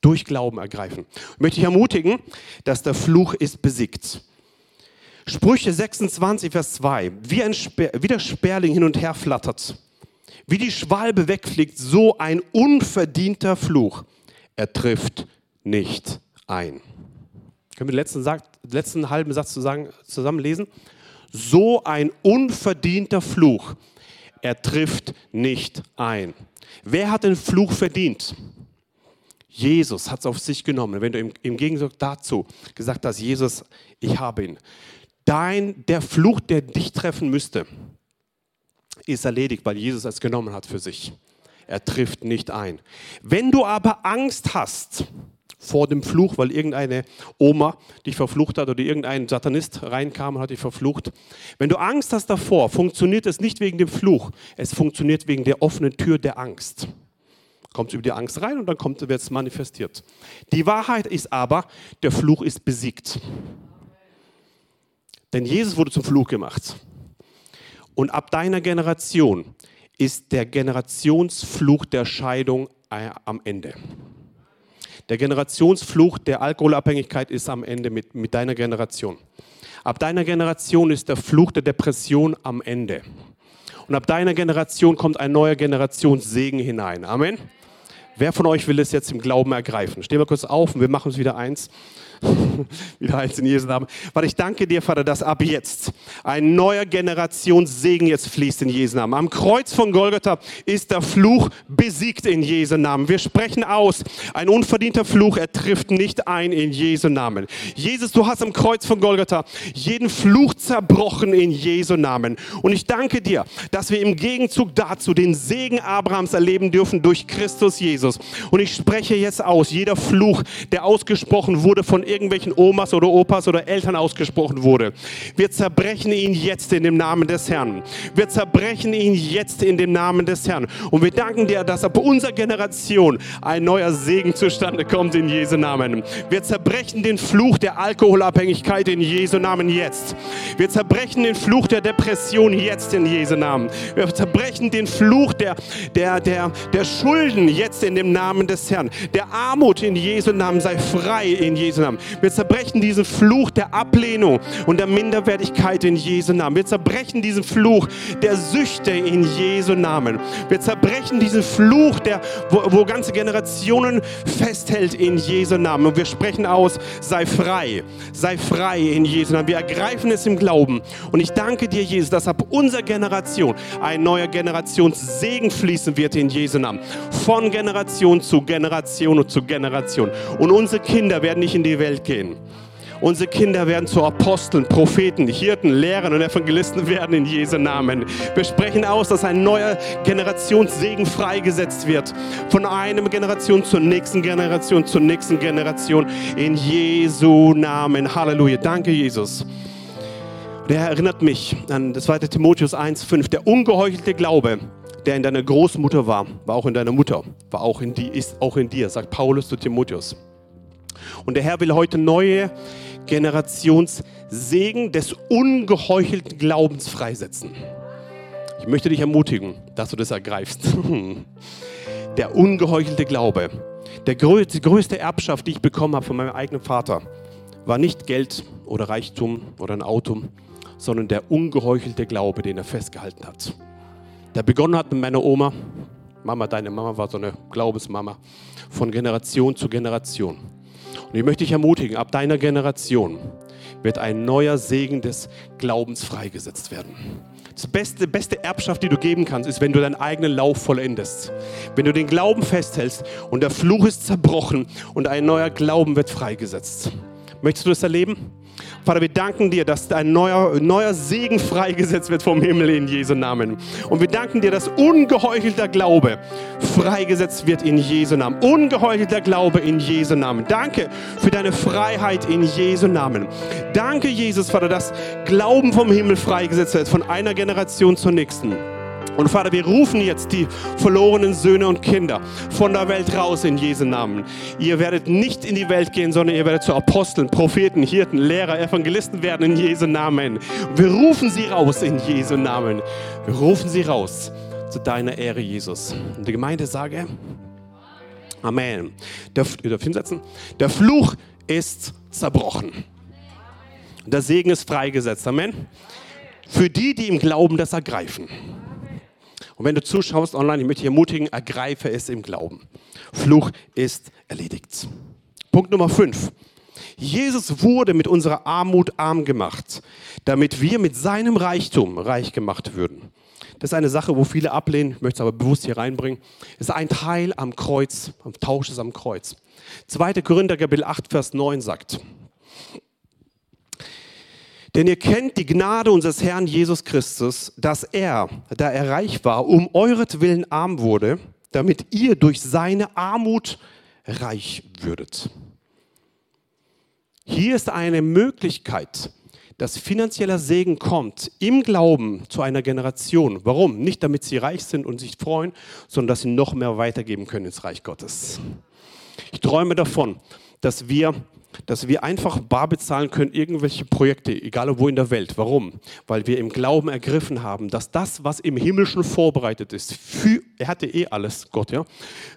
Durch Glauben ergreifen. Ich möchte dich ermutigen, dass der Fluch ist besiegt. Sprüche 26, Vers 2. Wie, ein wie der Sperling hin und her flattert, wie die Schwalbe wegfliegt, so ein unverdienter Fluch. Er trifft nicht ein. Können wir den letzten, letzten halben Satz zusammen lesen? So ein unverdienter Fluch. Er trifft nicht ein. Wer hat den Fluch verdient? Jesus hat es auf sich genommen. Wenn du im, im Gegensatz dazu gesagt hast, Jesus, ich habe ihn, dein, der Fluch, der dich treffen müsste, ist erledigt, weil Jesus es genommen hat für sich. Er trifft nicht ein. Wenn du aber Angst hast vor dem Fluch, weil irgendeine Oma dich verflucht hat oder irgendein Satanist reinkam und hat dich verflucht, wenn du Angst hast davor, funktioniert es nicht wegen dem Fluch, es funktioniert wegen der offenen Tür der Angst. Kommt über die Angst rein und dann wird es manifestiert. Die Wahrheit ist aber, der Fluch ist besiegt. Denn Jesus wurde zum Fluch gemacht. Und ab deiner Generation ist der Generationsfluch der Scheidung äh, am Ende. Der Generationsfluch der Alkoholabhängigkeit ist am Ende mit, mit deiner Generation. Ab deiner Generation ist der Fluch der Depression am Ende. Und ab deiner Generation kommt ein neuer Generationssegen hinein. Amen. Wer von euch will es jetzt im Glauben ergreifen? Stehen wir kurz auf und wir machen es wieder eins. [LAUGHS] Wieder eins in Jesu Namen. Vater, ich danke dir, Vater, dass ab jetzt ein neuer Generationssegen jetzt fließt in Jesu Namen. Am Kreuz von Golgatha ist der Fluch besiegt in Jesu Namen. Wir sprechen aus, ein unverdienter Fluch, er trifft nicht ein in Jesu Namen. Jesus, du hast am Kreuz von Golgatha jeden Fluch zerbrochen in Jesu Namen. Und ich danke dir, dass wir im Gegenzug dazu den Segen Abrahams erleben dürfen durch Christus Jesus. Und ich spreche jetzt aus, jeder Fluch, der ausgesprochen wurde von irgendwelchen Omas oder Opas oder Eltern ausgesprochen wurde. Wir zerbrechen ihn jetzt in dem Namen des Herrn. Wir zerbrechen ihn jetzt in dem Namen des Herrn. Und wir danken dir, dass ab unserer Generation ein neuer Segen zustande kommt in Jesu Namen. Wir zerbrechen den Fluch der Alkoholabhängigkeit in Jesu Namen jetzt. Wir zerbrechen den Fluch der Depression jetzt in Jesu Namen. Wir zerbrechen den Fluch der, der, der, der Schulden jetzt in dem Namen des Herrn. Der Armut in Jesu Namen sei frei in Jesu Namen. Wir zerbrechen diesen Fluch der Ablehnung und der Minderwertigkeit in Jesu Namen. Wir zerbrechen diesen Fluch der Süchte in Jesu Namen. Wir zerbrechen diesen Fluch, der, wo, wo ganze Generationen festhält in Jesu Namen. Und wir sprechen aus, sei frei, sei frei in Jesu Namen. Wir ergreifen es im Glauben. Und ich danke dir, Jesus, dass ab unserer Generation ein neuer Generationssegen fließen wird in Jesu Namen. Von Generation zu Generation und zu Generation. Und unsere Kinder werden nicht in die Welt gehen Unsere Kinder werden zu Aposteln, Propheten, Hirten, Lehrern und Evangelisten werden in Jesu Namen. Wir sprechen aus, dass ein neuer Generationssegen freigesetzt wird. Von einer Generation zur nächsten Generation, zur nächsten Generation in Jesu Namen. Halleluja. Danke, Jesus. Der erinnert mich an das 2. Timotheus 1,5. Der ungeheuchelte Glaube, der in deiner Großmutter war, war auch in deiner Mutter, war auch in die, ist auch in dir, sagt Paulus zu Timotheus. Und der Herr will heute neue Generationssegen des ungeheuchelten Glaubens freisetzen. Ich möchte dich ermutigen, dass du das ergreifst. [LAUGHS] Der ungeheuchelte Glaube, der die größte Erbschaft, die ich bekommen habe von meinem eigenen Vater, war nicht Geld oder Reichtum oder ein Auto, sondern der ungeheuchelte Glaube, den er festgehalten hat. Der begonnen hat mit meiner Oma. Mama, deine Mama war so eine Glaubensmama. Von Generation zu Generation. Und ich möchte dich ermutigen, ab deiner Generation wird ein neuer Segen des Glaubens freigesetzt werden. Das beste, beste Erbschaft, die du geben kannst, ist, wenn du deinen eigenen Lauf vollendest. Wenn du den Glauben festhältst und der Fluch ist zerbrochen und ein neuer Glauben wird freigesetzt. Möchtest du das erleben? Vater, wir danken dir, dass ein neuer, neuer Segen freigesetzt wird vom Himmel in Jesu Namen. Und wir danken dir, dass ungeheuchelter Glaube freigesetzt wird in Jesu Namen. Ungeheuchelter Glaube in Jesu Namen. Danke für deine Freiheit in Jesu Namen. Danke, Jesus, Vater, dass Glauben vom Himmel freigesetzt wird, von einer Generation zur nächsten. Und Vater, wir rufen jetzt die verlorenen Söhne und Kinder von der Welt raus in Jesu Namen. Ihr werdet nicht in die Welt gehen, sondern ihr werdet zu Aposteln, Propheten, Hirten, Lehrer, Evangelisten werden in Jesu Namen. Wir rufen sie raus in Jesu Namen. Wir rufen sie raus zu deiner Ehre, Jesus. Und die Gemeinde sage, Amen. Der, ihr dürft hinsetzen. Der Fluch ist zerbrochen. Der Segen ist freigesetzt. Amen. Für die, die im Glauben das ergreifen. Und wenn du zuschaust online, ich möchte dich ermutigen, ergreife es im Glauben. Fluch ist erledigt. Punkt Nummer 5. Jesus wurde mit unserer Armut arm gemacht, damit wir mit seinem Reichtum reich gemacht würden. Das ist eine Sache, wo viele ablehnen, ich möchte es aber bewusst hier reinbringen. Es ist ein Teil am Kreuz, am Tausch ist am Kreuz. 2. Korinther Kapitel 8, Vers 9 sagt, denn ihr kennt die Gnade unseres Herrn Jesus Christus, dass er, da er reich war, um euretwillen arm wurde, damit ihr durch seine Armut reich würdet. Hier ist eine Möglichkeit, dass finanzieller Segen kommt im Glauben zu einer Generation. Warum? Nicht damit sie reich sind und sich freuen, sondern dass sie noch mehr weitergeben können ins Reich Gottes. Ich träume davon, dass wir dass wir einfach bar bezahlen können, irgendwelche Projekte, egal wo in der Welt. Warum? Weil wir im Glauben ergriffen haben, dass das, was im Himmel schon vorbereitet ist, für, er hatte eh alles, Gott, ja,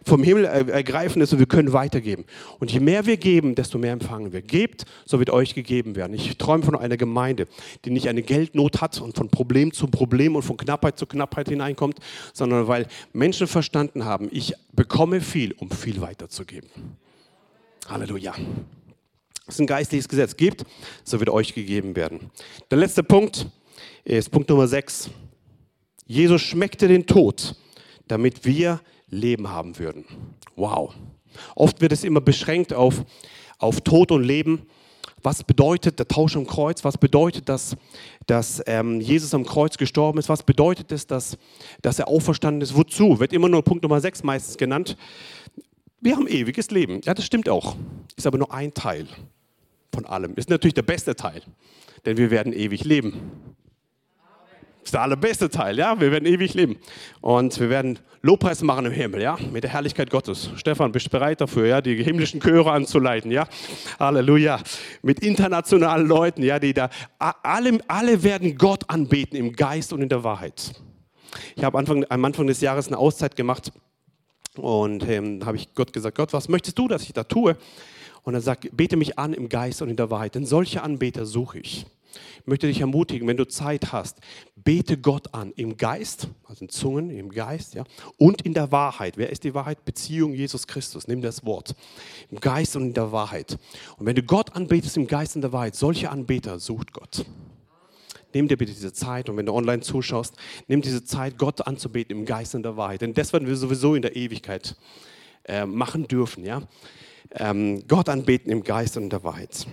vom Himmel ergreifen ist und wir können weitergeben. Und je mehr wir geben, desto mehr empfangen wir. Gebt, so wird euch gegeben werden. Ich träume von einer Gemeinde, die nicht eine Geldnot hat und von Problem zu Problem und von Knappheit zu Knappheit hineinkommt, sondern weil Menschen verstanden haben, ich bekomme viel, um viel weiterzugeben. Halleluja es ein geistliches Gesetz gibt, so wird euch gegeben werden. Der letzte Punkt ist Punkt Nummer 6. Jesus schmeckte den Tod, damit wir Leben haben würden. Wow. Oft wird es immer beschränkt auf, auf Tod und Leben. Was bedeutet der Tausch am Kreuz? Was bedeutet das, dass ähm, Jesus am Kreuz gestorben ist? Was bedeutet es, dass, dass er auferstanden ist? Wozu? Wird immer nur Punkt Nummer 6 meistens genannt. Wir haben ewiges Leben. Ja, das stimmt auch. Ist aber nur ein Teil von allem. Ist natürlich der beste Teil, denn wir werden ewig leben. Das ist der allerbeste Teil, ja, wir werden ewig leben. Und wir werden Lobpreis machen im Himmel, ja, mit der Herrlichkeit Gottes. Stefan, bist du bereit dafür, ja, die himmlischen Chöre anzuleiten, ja? Halleluja. Mit internationalen Leuten, ja, die da, alle, alle werden Gott anbeten im Geist und in der Wahrheit. Ich habe Anfang, am Anfang des Jahres eine Auszeit gemacht und ähm, habe ich Gott gesagt, Gott, was möchtest du, dass ich da tue? Und er sagt, bete mich an im Geist und in der Wahrheit. Denn solche Anbeter suche ich. Ich möchte dich ermutigen, wenn du Zeit hast, bete Gott an im Geist, also in Zungen, im Geist, ja, und in der Wahrheit. Wer ist die Wahrheit? Beziehung Jesus Christus. Nimm das Wort. Im Geist und in der Wahrheit. Und wenn du Gott anbetest im Geist und in der Wahrheit, solche Anbeter sucht Gott. Nimm dir bitte diese Zeit und wenn du online zuschaust, nimm diese Zeit, Gott anzubeten im Geist und in der Wahrheit. Denn das werden wir sowieso in der Ewigkeit äh, machen dürfen. Ja? Ähm, Gott anbeten im Geist und in der Wahrheit.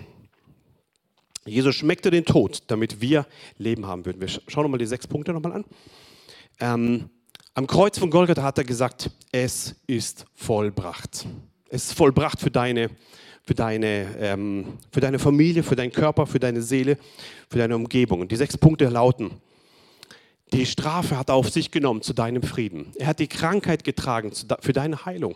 Jesus schmeckte den Tod, damit wir Leben haben würden. Wir schauen nochmal die sechs Punkte nochmal an. Ähm, am Kreuz von Golgatha hat er gesagt, es ist vollbracht. Es ist vollbracht für deine, für deine, ähm, für deine Familie, für deinen Körper, für deine Seele, für deine Umgebung. Und die sechs Punkte lauten, die Strafe hat er auf sich genommen zu deinem Frieden. Er hat die Krankheit getragen für deine Heilung.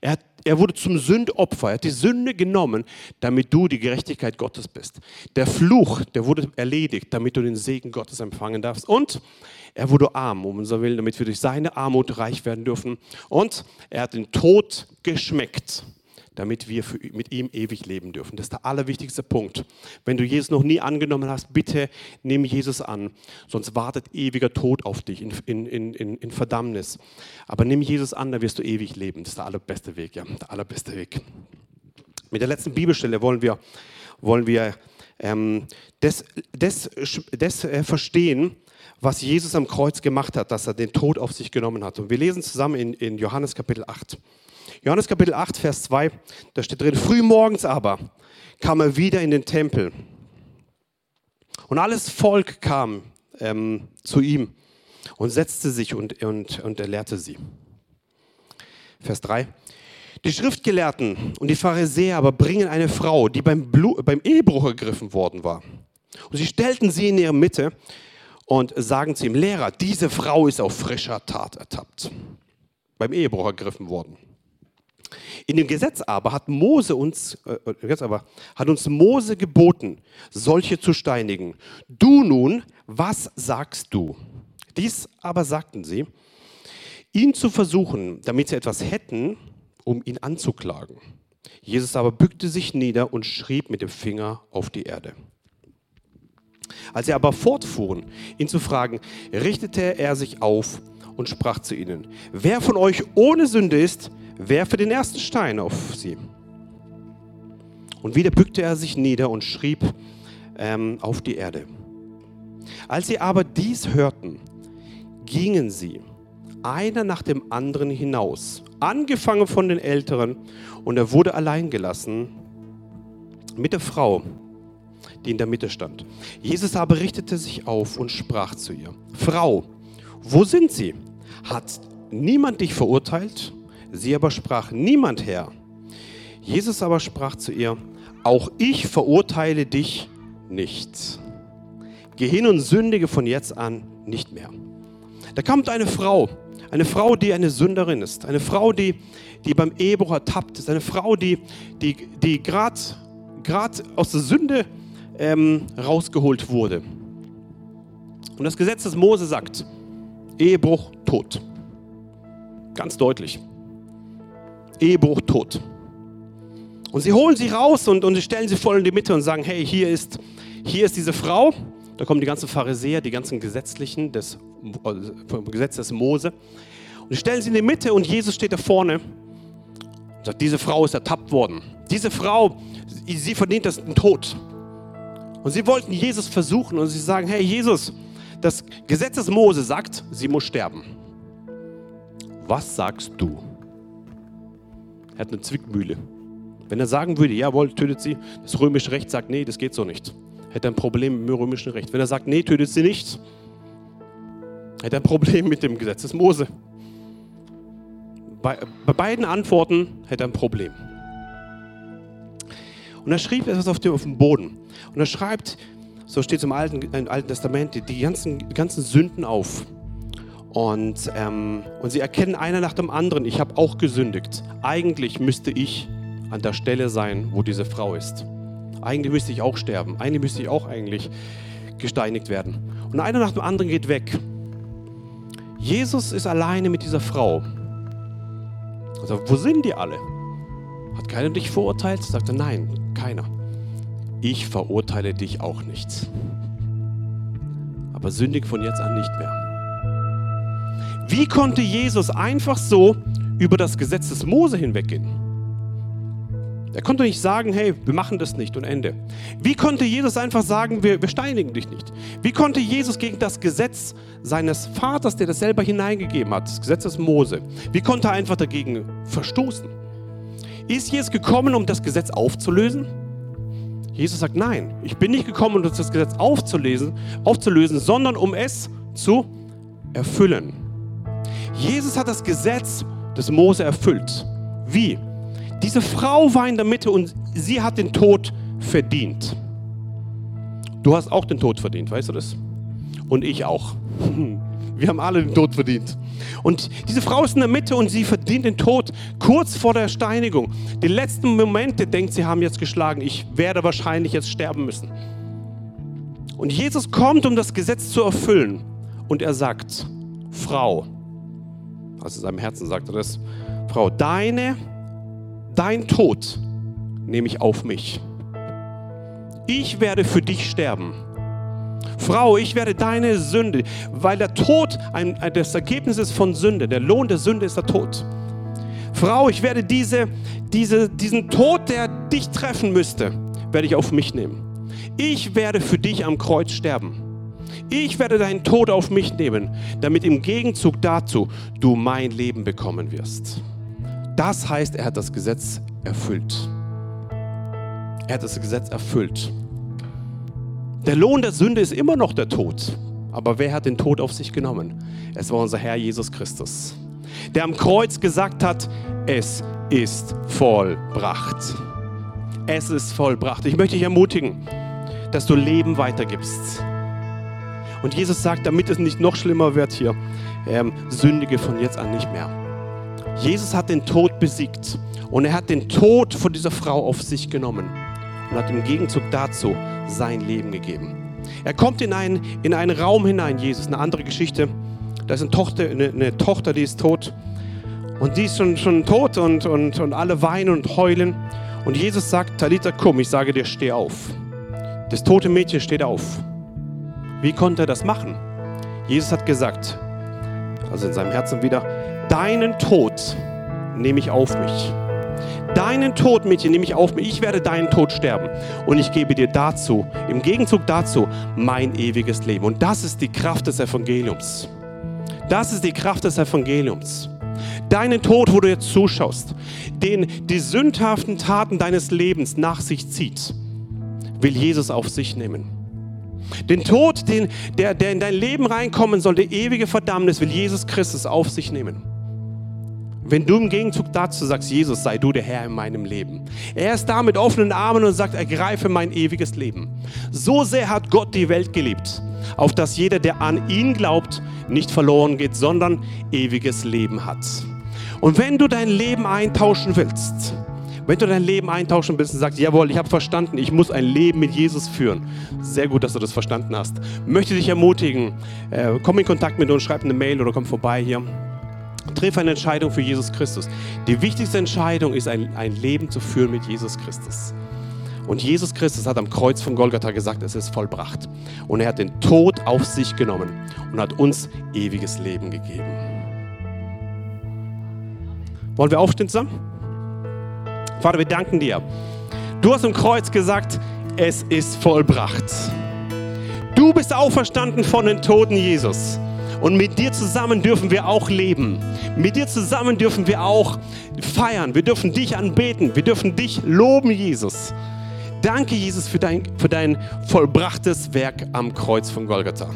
Er, hat, er wurde zum Sündopfer. Er hat die Sünde genommen, damit du die Gerechtigkeit Gottes bist. Der Fluch, der wurde erledigt, damit du den Segen Gottes empfangen darfst. Und er wurde arm, um unser Willen, damit wir durch seine Armut reich werden dürfen. Und er hat den Tod geschmeckt damit wir für, mit ihm ewig leben dürfen. Das ist der allerwichtigste Punkt. Wenn du Jesus noch nie angenommen hast, bitte nimm Jesus an, sonst wartet ewiger Tod auf dich in, in, in, in Verdammnis. Aber nimm Jesus an, dann wirst du ewig leben. Das ist der allerbeste Weg, ja, der allerbeste Weg. Mit der letzten Bibelstelle wollen wir, wollen wir ähm, das, das, das äh, verstehen, was Jesus am Kreuz gemacht hat, dass er den Tod auf sich genommen hat. Und wir lesen zusammen in, in Johannes Kapitel 8. Johannes Kapitel 8, Vers 2, da steht drin, frühmorgens aber kam er wieder in den Tempel. Und alles Volk kam ähm, zu ihm und setzte sich und, und, und er lehrte sie. Vers 3. Die Schriftgelehrten und die Pharisäer aber bringen eine Frau, die beim, Blut, beim Ehebruch ergriffen worden war. Und sie stellten sie in ihre Mitte und sagen zu ihm, Lehrer, diese Frau ist auf frischer Tat ertappt, beim Ehebruch ergriffen worden. In dem Gesetz aber hat Mose uns, äh, jetzt aber, hat uns Mose geboten, solche zu steinigen. Du nun, was sagst du? Dies aber sagten sie, ihn zu versuchen, damit sie etwas hätten, um ihn anzuklagen. Jesus aber bückte sich nieder und schrieb mit dem Finger auf die Erde. Als sie aber fortfuhren, ihn zu fragen, richtete er sich auf und sprach zu ihnen, wer von euch ohne Sünde ist, werfe den ersten Stein auf sie. Und wieder bückte er sich nieder und schrieb ähm, auf die Erde. Als sie aber dies hörten, gingen sie, einer nach dem anderen hinaus, angefangen von den Älteren, und er wurde allein gelassen mit der Frau, die in der Mitte stand. Jesus aber richtete sich auf und sprach zu ihr, Frau, wo sind sie? Hat niemand dich verurteilt? Sie aber sprach, niemand Herr. Jesus aber sprach zu ihr, auch ich verurteile dich nicht. Geh hin und sündige von jetzt an nicht mehr. Da kommt eine Frau, eine Frau, die eine Sünderin ist, eine Frau, die, die beim Ehebruch ertappt ist, eine Frau, die, die, die gerade aus der Sünde ähm, rausgeholt wurde. Und das Gesetz des Mose sagt, Ehebruch, Tod. Ganz deutlich. Ehebruch, Tod. Und sie holen sie raus und, und stellen sie voll in die Mitte und sagen, hey, hier ist, hier ist diese Frau. Da kommen die ganzen Pharisäer, die ganzen Gesetzlichen des, vom Gesetz des Mose. Und sie stellen sie in die Mitte und Jesus steht da vorne und sagt, diese Frau ist ertappt worden. Diese Frau, sie verdient das den Tod. Und sie wollten Jesus versuchen und sie sagen, hey Jesus, das Gesetz des Mose sagt, sie muss sterben. Was sagst du? Er hat eine Zwickmühle. Wenn er sagen würde, jawohl, tötet sie, das römische Recht sagt, nee, das geht so nicht. Hätte ein Problem mit dem römischen Recht. Wenn er sagt, nee, tötet sie nicht, hätte er ein Problem mit dem Gesetz des Mose. Bei, bei beiden Antworten hätte er ein Problem. Und er schrieb etwas auf dem, Boden. Und er schreibt, so steht es im Alten, im Alten Testament, die ganzen, die ganzen Sünden auf. Und, ähm, und sie erkennen einer nach dem anderen, ich habe auch gesündigt. Eigentlich müsste ich an der Stelle sein, wo diese Frau ist. Eigentlich müsste ich auch sterben. Eigentlich müsste ich auch eigentlich gesteinigt werden. Und einer nach dem anderen geht weg. Jesus ist alleine mit dieser Frau. Also, wo sind die alle? Hat keiner dich verurteilt? Sagt er, nein, keiner. Ich verurteile dich auch nicht. Aber sündig von jetzt an nicht mehr. Wie konnte Jesus einfach so über das Gesetz des Mose hinweggehen? Er konnte nicht sagen, hey, wir machen das nicht und Ende. Wie konnte Jesus einfach sagen, wir, wir steinigen dich nicht? Wie konnte Jesus gegen das Gesetz seines Vaters, der das selber hineingegeben hat, das Gesetz des Mose, wie konnte er einfach dagegen verstoßen? Ist Jesus gekommen, um das Gesetz aufzulösen? Jesus sagt, nein, ich bin nicht gekommen, um das Gesetz aufzulesen, aufzulösen, sondern um es zu erfüllen. Jesus hat das Gesetz des Mose erfüllt. Wie? Diese Frau war in der Mitte und sie hat den Tod verdient. Du hast auch den Tod verdient, weißt du das? Und ich auch. [LAUGHS] Wir haben alle den Tod verdient. Und diese Frau ist in der Mitte und sie verdient den Tod kurz vor der Steinigung. Die letzten Momente denkt, sie haben jetzt geschlagen. Ich werde wahrscheinlich jetzt sterben müssen. Und Jesus kommt, um das Gesetz zu erfüllen. Und er sagt, Frau, also in seinem Herzen sagt er das, Frau, deine, dein Tod nehme ich auf mich. Ich werde für dich sterben. Frau, ich werde deine Sünde, weil der Tod ein, das Ergebnis ist von Sünde. Der Lohn der Sünde ist der Tod. Frau, ich werde diese, diese, diesen Tod, der dich treffen müsste, werde ich auf mich nehmen. Ich werde für dich am Kreuz sterben. Ich werde deinen Tod auf mich nehmen, damit im Gegenzug dazu du mein Leben bekommen wirst. Das heißt, er hat das Gesetz erfüllt. Er hat das Gesetz erfüllt. Der Lohn der Sünde ist immer noch der Tod. Aber wer hat den Tod auf sich genommen? Es war unser Herr Jesus Christus, der am Kreuz gesagt hat, es ist vollbracht. Es ist vollbracht. Ich möchte dich ermutigen, dass du Leben weitergibst. Und Jesus sagt, damit es nicht noch schlimmer wird hier, ähm, sündige von jetzt an nicht mehr. Jesus hat den Tod besiegt und er hat den Tod von dieser Frau auf sich genommen und hat im Gegenzug dazu sein Leben gegeben. Er kommt in einen, in einen Raum hinein, Jesus, eine andere Geschichte. Da ist eine Tochter, eine, eine Tochter, die ist tot. Und die ist schon, schon tot und, und, und alle weinen und heulen. Und Jesus sagt, Talita, komm, ich sage dir, steh auf. Das tote Mädchen steht auf. Wie konnte er das machen? Jesus hat gesagt, also in seinem Herzen wieder, deinen Tod nehme ich auf mich. Deinen Tod, Mädchen, nehme ich auf mich. Ich werde deinen Tod sterben. Und ich gebe dir dazu, im Gegenzug dazu, mein ewiges Leben. Und das ist die Kraft des Evangeliums. Das ist die Kraft des Evangeliums. Deinen Tod, wo du jetzt zuschaust, den die sündhaften Taten deines Lebens nach sich zieht, will Jesus auf sich nehmen. Den Tod, den, der, der in dein Leben reinkommen soll, der ewige Verdammnis, will Jesus Christus auf sich nehmen. Wenn du im Gegenzug dazu sagst, Jesus, sei du der Herr in meinem Leben. Er ist da mit offenen Armen und sagt, ergreife mein ewiges Leben. So sehr hat Gott die Welt geliebt, auf dass jeder, der an ihn glaubt, nicht verloren geht, sondern ewiges Leben hat. Und wenn du dein Leben eintauschen willst, wenn du dein Leben eintauschen willst und sagst, jawohl, ich habe verstanden, ich muss ein Leben mit Jesus führen. Sehr gut, dass du das verstanden hast. Möchte dich ermutigen, äh, komm in Kontakt mit uns, schreib eine Mail oder komm vorbei hier. Triff eine Entscheidung für Jesus Christus. Die wichtigste Entscheidung ist, ein, ein Leben zu führen mit Jesus Christus. Und Jesus Christus hat am Kreuz von Golgatha gesagt, es ist vollbracht. Und er hat den Tod auf sich genommen und hat uns ewiges Leben gegeben. Wollen wir aufstehen zusammen? Vater, wir danken dir. Du hast am Kreuz gesagt, es ist vollbracht. Du bist auferstanden von den Toten, Jesus. Und mit dir zusammen dürfen wir auch leben. Mit dir zusammen dürfen wir auch feiern. Wir dürfen dich anbeten. Wir dürfen dich loben, Jesus. Danke, Jesus, für dein, für dein vollbrachtes Werk am Kreuz von Golgatha.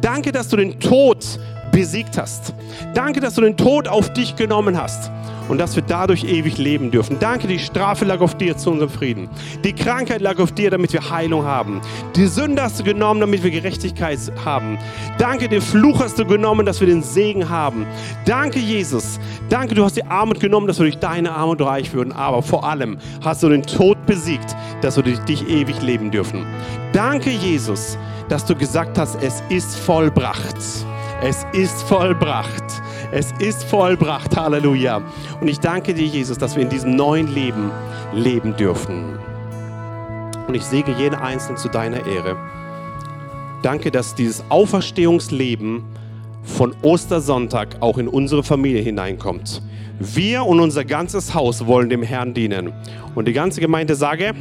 Danke, dass du den Tod besiegt hast. Danke, dass du den Tod auf dich genommen hast und dass wir dadurch ewig leben dürfen. Danke, die Strafe lag auf dir zu unserem Frieden. Die Krankheit lag auf dir, damit wir Heilung haben. Die Sünde hast du genommen, damit wir Gerechtigkeit haben. Danke, den Fluch hast du genommen, dass wir den Segen haben. Danke, Jesus. Danke, du hast die Armut genommen, dass wir durch deine Armut reich würden. Aber vor allem hast du den Tod besiegt, dass wir durch dich ewig leben dürfen. Danke, Jesus, dass du gesagt hast, es ist vollbracht. Es ist vollbracht. Es ist vollbracht. Halleluja. Und ich danke dir, Jesus, dass wir in diesem neuen Leben leben dürfen. Und ich segne jeden Einzelnen zu deiner Ehre. Danke, dass dieses Auferstehungsleben von Ostersonntag auch in unsere Familie hineinkommt. Wir und unser ganzes Haus wollen dem Herrn dienen. Und die ganze Gemeinde sage,